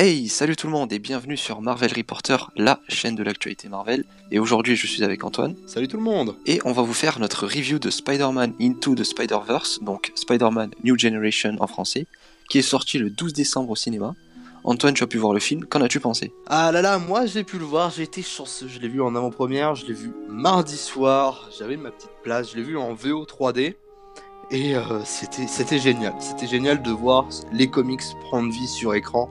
Hey, salut tout le monde et bienvenue sur Marvel Reporter, la chaîne de l'actualité Marvel. Et aujourd'hui, je suis avec Antoine. Salut tout le monde. Et on va vous faire notre review de Spider-Man Into the Spider-Verse, donc Spider-Man New Generation en français, qui est sorti le 12 décembre au cinéma. Antoine, tu as pu voir le film, qu'en as-tu pensé? Ah là là, moi j'ai pu le voir, j'ai été chanceux, je l'ai vu en avant-première, je l'ai vu mardi soir, j'avais ma petite place, je l'ai vu en VO 3D. Et euh, c'était c'était génial, c'était génial de voir les comics prendre vie sur écran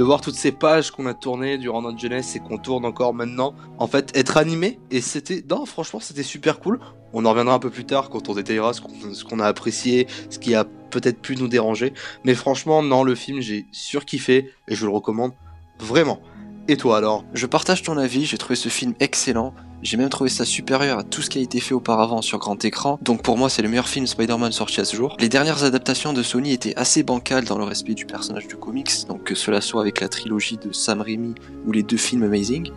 de voir toutes ces pages qu'on a tournées durant notre jeunesse et qu'on tourne encore maintenant, en fait, être animé. Et c'était, non, franchement, c'était super cool. On en reviendra un peu plus tard quand on détaillera ce qu'on a apprécié, ce qui a peut-être pu nous déranger. Mais franchement, non, le film, j'ai surkiffé et je le recommande vraiment. Et toi alors? Je partage ton avis, j'ai trouvé ce film excellent. J'ai même trouvé ça supérieur à tout ce qui a été fait auparavant sur grand écran, donc pour moi c'est le meilleur film Spider-Man sorti à ce jour. Les dernières adaptations de Sony étaient assez bancales dans le respect du personnage du comics, donc que cela soit avec la trilogie de Sam Raimi ou les deux films Amazing.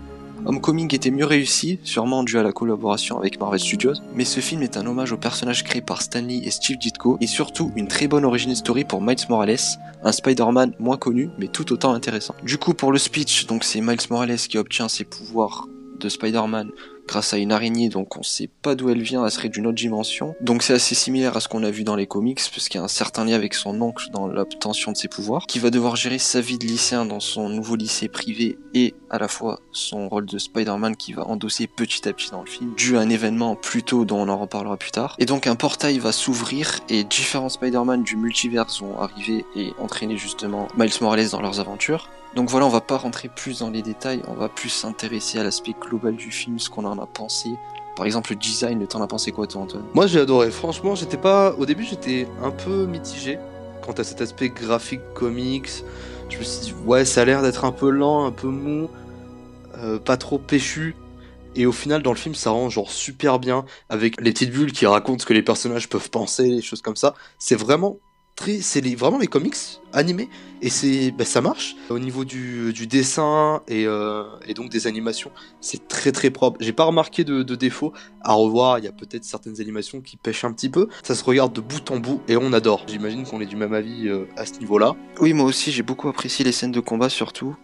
Homecoming était mieux réussi, sûrement dû à la collaboration avec Marvel Studios, mais ce film est un hommage aux personnages créés par Stanley et Steve Ditko, et surtout une très bonne origin story pour Miles Morales, un Spider-Man moins connu, mais tout autant intéressant. Du coup, pour le speech, donc c'est Miles Morales qui obtient ses pouvoirs de Spider-Man grâce à une araignée, donc on sait pas d'où elle vient, elle serait d'une autre dimension. Donc c'est assez similaire à ce qu'on a vu dans les comics, puisqu'il y a un certain lien avec son oncle dans l'obtention de ses pouvoirs, qui va devoir gérer sa vie de lycéen dans son nouveau lycée privé et à la fois son rôle de Spider-Man qui va endosser petit à petit dans le film, dû à un événement plus tôt dont on en reparlera plus tard. Et donc un portail va s'ouvrir et différents Spider-Man du multivers vont arriver et entraîner justement Miles Morales dans leurs aventures. Donc voilà, on va pas rentrer plus dans les détails, on va plus s'intéresser à l'aspect global du film, ce qu'on en a pensé. Par exemple, le design, t'en as pensé quoi toi Antoine? Moi j'ai adoré, franchement j'étais pas... Au début j'étais un peu mitigé quant à cet aspect graphique comics. Je me suis dit, ouais ça a l'air d'être un peu lent, un peu mou, euh, pas trop péchu. Et au final, dans le film, ça rend genre super bien avec les petites bulles qui racontent ce que les personnages peuvent penser, les choses comme ça. C'est vraiment c'est vraiment les comics animés. Et c'est bah, ça marche. Au niveau du, dessin euh, et, donc des animations c'est très très propre. J'ai pas remarqué de, défauts à revoir. Il y a peut-être certaines animations qui pêchent un petit peu. Ça se regarde de bout en bout et on adore. J'imagine qu'on est du même avis euh, à ce niveau là oui moi aussi j'ai beaucoup apprécié les scènes de combat surtout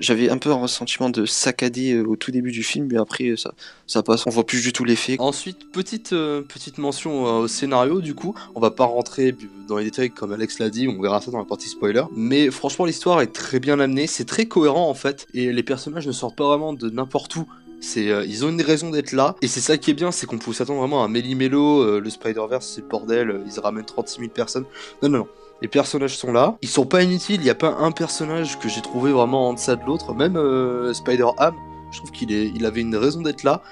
j'avais un peu un ressentiment de saccadé euh, au tout début du film, mais après ça, ça passe, on voit plus du tout l'effet. Ensuite, petite, euh, petite mention euh, au scénario, du coup, on va pas rentrer dans les détails comme Alex l'a dit, on verra ça dans la partie spoiler, mais franchement l'histoire est très bien amenée, c'est très cohérent en fait, et les personnages ne sortent pas vraiment de n'importe où. C'est, ils ont une raison d'être là, et c'est ça qui est bien, c'est qu'on peut s'attendre vraiment à Melly Mello, le Spider-Verse, c'est le bordel, ils ramènent 36 000 personnes. Non, non, non les personnages sont là, ils sont pas inutiles, il n'y a pas un personnage que j'ai trouvé vraiment en deçà de l'autre, même euh, Spider-Ham, je trouve qu'il il avait une raison d'être là,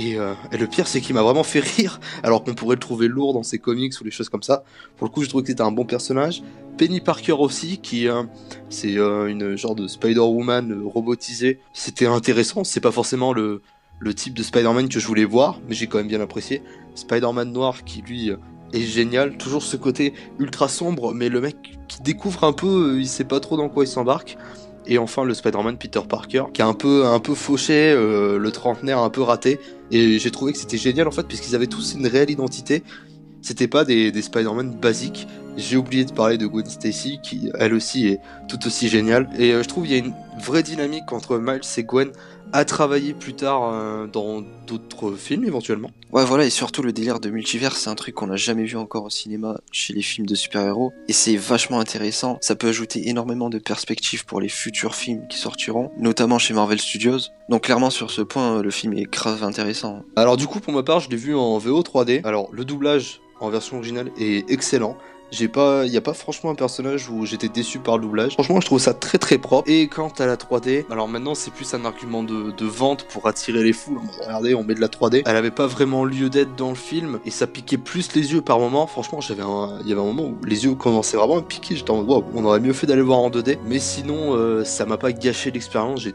euh, et, le pire c'est qu'il m'a vraiment fait rire, alors qu'on pourrait le trouver lourd dans ses comics ou les choses comme ça, pour le coup je trouve que c'était un bon personnage, Penny Parker aussi, qui euh, c'est une genre de Spider-Woman robotisée, c'était intéressant, c'est pas forcément le, le type de Spider-Man que je voulais voir, mais j'ai quand même bien apprécié, Spider-Man noir qui lui est génial. Toujours ce côté ultra sombre, mais le mec qui découvre un peu, euh, il sait pas trop dans quoi il s'embarque. Et enfin le Spider-Man Peter Parker, qui a un peu, un peu fauché, euh, le trentenaire un peu raté. Et j'ai trouvé que c'était génial en fait, puisqu'ils avaient tous une réelle identité. C'était pas des, Spider-Man basiques. J'ai oublié de parler de Gwen Stacy, qui elle aussi est tout aussi géniale. Et euh, je trouve qu'il y a une vraie dynamique entre Miles et Gwen à travailler plus tard euh, dans d'autres films éventuellement. Ouais voilà et surtout le délire de multivers c'est un truc qu'on n'a jamais vu encore au cinéma chez les films de super-héros et c'est vachement intéressant, ça peut ajouter énormément de perspectives pour les futurs films qui sortiront, notamment chez Marvel Studios. Donc clairement sur ce point le film est grave intéressant. Alors du coup pour ma part je l'ai vu en VO 3D. Alors le doublage en version originale est excellent. J'ai pas, y a pas franchement un personnage où j'étais déçu par le doublage. Franchement, je trouve ça très très propre. Et quant à la 3D, alors maintenant c'est plus un argument de, vente pour attirer les foules. Regardez, on met de la 3D. Elle avait pas vraiment lieu d'être dans le film et ça piquait plus les yeux par moment. Franchement, j'avais il y avait un moment où les yeux commençaient vraiment à piquer. J'étais en mode, on aurait mieux fait d'aller voir en 2D. Mais sinon, euh, ça m'a pas gâché l'expérience.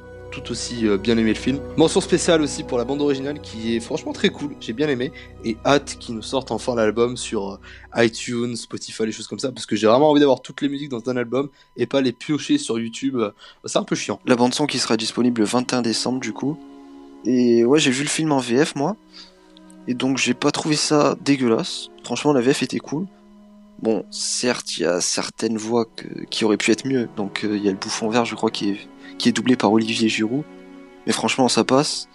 Tout aussi euh, bien aimé le film. Mention spéciale aussi pour la bande originale qui est franchement très cool, j'ai bien aimé. Et hâte qu'ils nous sortent enfin l'album sur euh, iTunes, Spotify, les choses comme ça, parce que j'ai vraiment envie d'avoir toutes les musiques dans un album et pas les piocher sur YouTube. Euh, c'est un peu chiant. La bande son qui sera disponible le 21 décembre du coup. Et ouais, j'ai vu le film en VF moi. Et donc j'ai pas trouvé ça dégueulasse. Franchement, la VF était cool. Bon, certes, il y a certaines voix qui auraient pu être mieux. Donc il y a le bouffon vert, je crois, qui est, qui est doublé par Olivier Giroud. Mais franchement, ça passe.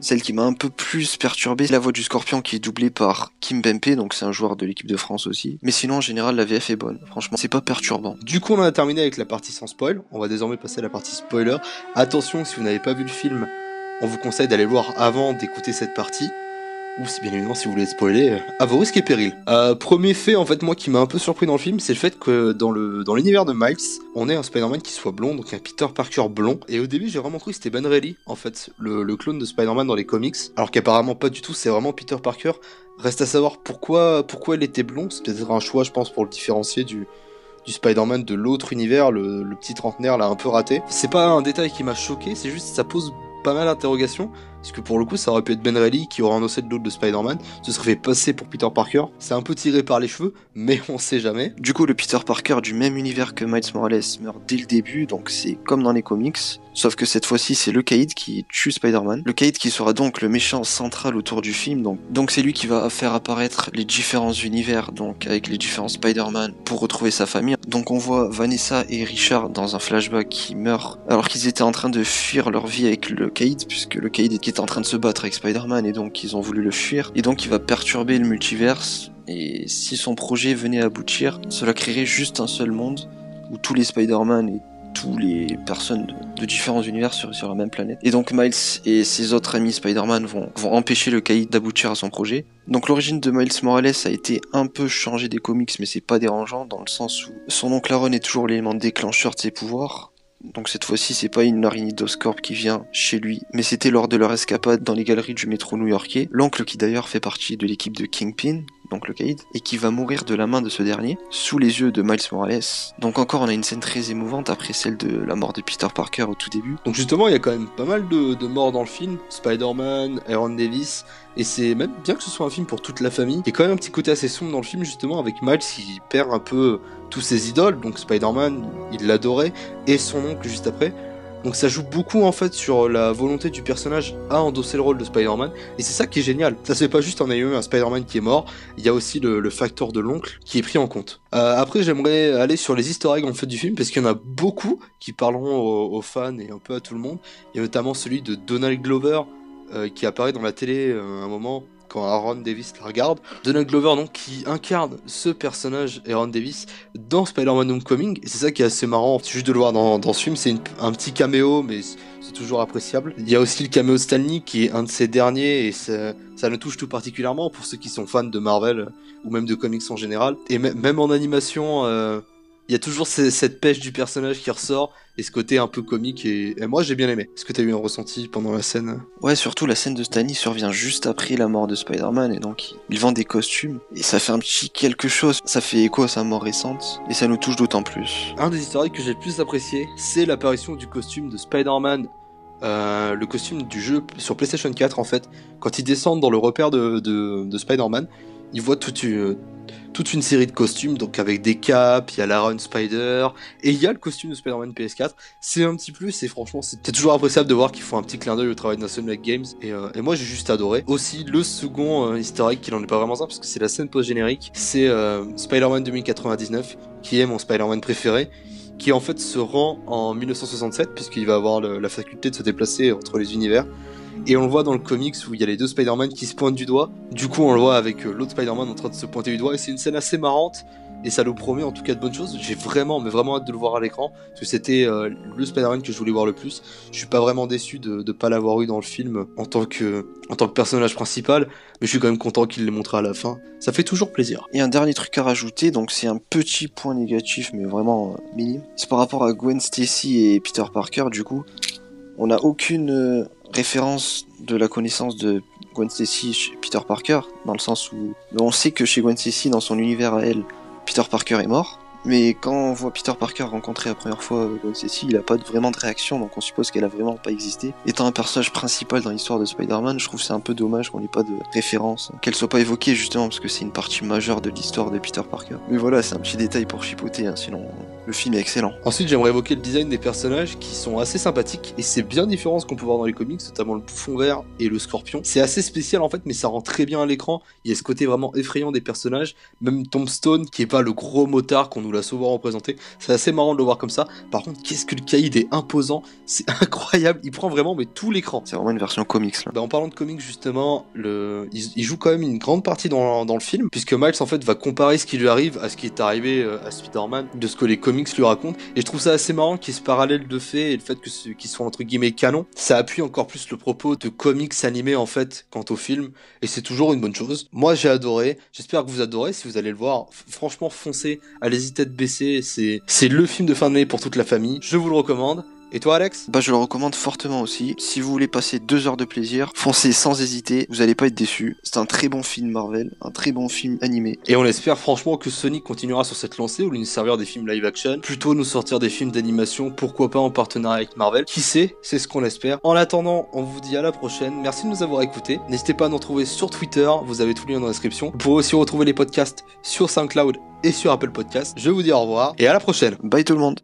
Celle qui m'a un peu plus perturbé, c'est la voix du Scorpion qui est doublée par Kim Bempe, donc c'est un joueur de l'équipe de France aussi. Mais sinon, en général, la VF est bonne. Franchement, c'est pas perturbant. Du coup, on a terminé avec la partie sans spoil. On va désormais passer à la partie spoiler. Attention, si vous n'avez pas vu le film, on vous conseille d'aller voir avant d'écouter cette partie ou si bien évidemment si vous voulez spoiler, euh, à vos risques et périls. Euh, premier fait en fait moi qui m'a un peu surpris dans le film, c'est le fait que dans le dans l'univers de Miles, on ait un Spider-Man qui soit blond, donc un Peter Parker blond. Et au début j'ai vraiment cru que c'était Ben Reilly en fait, le, le clone de Spider-Man dans les comics, alors qu'apparemment pas du tout, c'est vraiment Peter Parker. Reste à savoir pourquoi pourquoi il était blond, c'est peut-être un choix je pense pour le différencier du du Spider-Man de l'autre univers, le, le, petit trentenaire là un peu raté. C'est pas un détail qui m'a choqué, c'est juste ça pose pas mal d'interrogations. Parce que pour le coup, ça aurait pu être Ben Reilly qui aurait endossé de l'autre de Spider-Man, se serait fait passer pour Peter Parker. C'est un peu tiré par les cheveux, mais on sait jamais. Du coup, le Peter Parker du même univers que Miles Morales meurt dès le début, donc c'est comme dans les comics. Sauf que cette fois-ci, c'est le Caïd qui tue Spider-Man. Le Caïd qui sera donc le méchant central autour du film. Donc, donc c'est lui qui va faire apparaître les différents univers, donc avec les différents Spider-Man pour retrouver sa famille. Donc on voit Vanessa et Richard dans un flashback qui meurent alors qu'ils étaient en train de fuir leur vie avec le Caïd, puisque le Caïd est en train de se battre avec Spider-Man et donc ils ont voulu le fuir. Et donc il va perturber le multiverse. Et si son projet venait à aboutir, cela créerait juste un seul monde où tous les Spider-Man et tous les personnes de, différents univers seraient sur la même planète. Et donc Miles et ses autres amis Spider-Man vont, vont empêcher le caïd d'aboutir à son projet. Donc l'origine de Miles Morales a été un peu changée des comics, mais c'est pas dérangeant dans le sens où son oncle Aaron est toujours l'élément déclencheur de ses pouvoirs. Donc cette fois-ci, c'est pas une Corp qui vient chez lui, mais c'était lors de leur escapade dans les galeries du métro new-yorkais. L'oncle qui d'ailleurs fait partie de l'équipe de Kingpin, donc le Caïd, et qui va mourir de la main de ce dernier, sous les yeux de Miles Morales. Donc encore, on a une scène très émouvante après celle de la mort de Peter Parker au tout début. Donc justement, il y a quand même pas mal de, morts dans le film. Spider-Man, Aaron Davis, et c'est même bien que ce soit un film pour toute la famille. Il y a quand même un petit côté assez sombre dans le film, justement, avec Miles qui perd un peu tous ses idoles. Donc Spider-Man, il l'adorait, et son oncle juste après. Donc ça joue beaucoup en fait sur la volonté du personnage à endosser le rôle de Spider-Man. Et c'est ça qui est génial. Ça se pas juste en ayant un Spider-Man qui est mort, il y a aussi le, facteur de l'oncle qui est pris en compte. Euh, après j'aimerais aller sur les easter en fait du film parce qu'il y en a beaucoup qui parleront aux, fans et un peu à tout le monde. Il y a notamment celui de Donald Glover euh, qui apparaît dans la télé euh, un moment quand Aaron Davis la regarde. Donald Glover, donc, qui incarne ce personnage, Aaron Davis, dans Spider-Man Homecoming. Et c'est ça qui est assez marrant, juste de le voir dans, ce film. C'est un petit caméo, mais c'est toujours appréciable. Il y a aussi le caméo de qui est un de ses derniers, et ça, ça le touche tout particulièrement pour ceux qui sont fans de Marvel, ou même de comics en général. Et même en animation, euh, il y a toujours cette pêche du personnage qui ressort et ce côté un peu comique et, moi j'ai bien aimé. Est-ce que t'as eu un ressenti pendant la scène? Ouais, surtout la scène de Stanley survient juste après la mort de Spider-Man et donc il vend des costumes et ça fait un petit quelque chose. Ça fait écho à sa mort récente et ça nous touche d'autant plus. Un des historiques que j'ai le plus apprécié, c'est l'apparition du costume de Spider-Man euh, le costume du jeu sur PlayStation 4 en fait, quand ils descendent dans le repère de, de Spider-Man, ils voient toute une, toute une série de costumes, donc avec des capes, il y a l'Aaron Spider, et il y a le costume de Spider-Man PS4. C'est un petit plus, et franchement, c'est toujours appréciable de voir qu'ils font un petit clin d'œil au travail de National Games, et, euh, et moi j'ai juste adoré. Aussi, le second euh, historique, qui n'en est pas vraiment ça, parce que c'est la scène post-générique, c'est euh, Spider-Man 2099, qui est mon Spider-Man préféré, qui en fait se rend en 1967, puisqu'il va avoir la faculté de se déplacer entre les univers. Et on le voit dans le comics où il y a les deux Spider-Man qui se pointent du doigt. Du coup, on le voit avec euh, l'autre Spider-Man en train de se pointer du doigt. Et c'est une scène assez marrante. Et ça nous promet en tout cas de bonnes choses. J'ai vraiment, mais vraiment hâte de le voir à l'écran. Parce que c'était euh, le Spider-Man que je voulais voir le plus. Je suis pas vraiment déçu de ne pas l'avoir eu dans le film en tant, que, en tant que personnage principal. Mais je suis quand même content qu'il l'ait montré à la fin. Ça fait toujours plaisir. Et un dernier truc à rajouter, donc c'est un petit point négatif, mais vraiment euh, minime. C'est par rapport à Gwen Stacy et Peter Parker, du coup. On n'a aucune référence de la connaissance de Gwen Stacy chez Peter Parker, dans le sens où on sait que chez Gwen Stacy, dans son univers à elle, Peter Parker est mort, Mais quand on voit Peter Parker rencontrer la première fois euh, Gwen Stacy, il a pas vraiment de réaction, donc on suppose qu'elle a vraiment pas existé. Étant un personnage principal dans l'histoire de Spider-Man, je trouve c'est un peu dommage qu'on n'ait pas de référence, qu'elle soit pas évoquée justement parce que c'est une partie majeure de l'histoire de Peter Parker. Mais voilà, c'est un petit détail pour chipoter, hein, sinon le film est excellent. Ensuite, j'aimerais évoquer le design des personnages qui sont assez sympathiques et c'est bien différent ce qu'on peut voir dans les comics, notamment le bouffon vert et le scorpion. C'est assez spécial en fait, mais ça rend très bien à l'écran. Il y a ce côté vraiment effrayant des personnages. Même Tombstone, qui est pas le gros motard qu'on nous l'a souvent représenté, c'est assez marrant de le voir comme ça. Par contre, qu'est-ce que le caïd est imposant, c'est incroyable. Il prend vraiment mais tout l'écran. C'est vraiment une version comics là. Bah, en parlant de comics justement, le... il, il joue quand même une grande partie dans, dans le film, puisque Miles en fait va comparer ce qui lui arrive à ce qui est arrivé euh, à Spider-Man, de ce que les comics lui racontent, et je trouve ça assez marrant qu'il y ait ce parallèle de fait et le fait que ce, qu'ils soient entre guillemets canon, ça appuie encore plus le propos de comics animés en fait quant au film, et c'est toujours une bonne chose. Moi j'ai adoré, j'espère que vous adorez, si vous allez le voir, franchement foncez, allez-y tête c'est le film de fin d'année pour toute la famille, je vous le recommande. Et toi Alex Bah je le recommande fortement aussi. Si vous voulez passer deux heures de plaisir, foncez sans hésiter, vous allez pas être déçus. C'est un très bon film Marvel, un très bon film animé. Et on espère franchement que Sony continuera sur cette lancée lieu de nous servir des films live action, plutôt nous sortir des films d'animation, pourquoi pas en partenariat avec Marvel. Qui sait, c'est ce qu'on espère. En attendant, on vous dit à la prochaine. Merci de nous avoir écoutés. N'hésitez pas à nous retrouver sur Twitter, vous avez tout le lien dans la description. Vous pourrez aussi retrouver les podcasts sur SoundCloud et sur Apple Podcasts. Je vous dis au revoir et à la prochaine. Bye tout le monde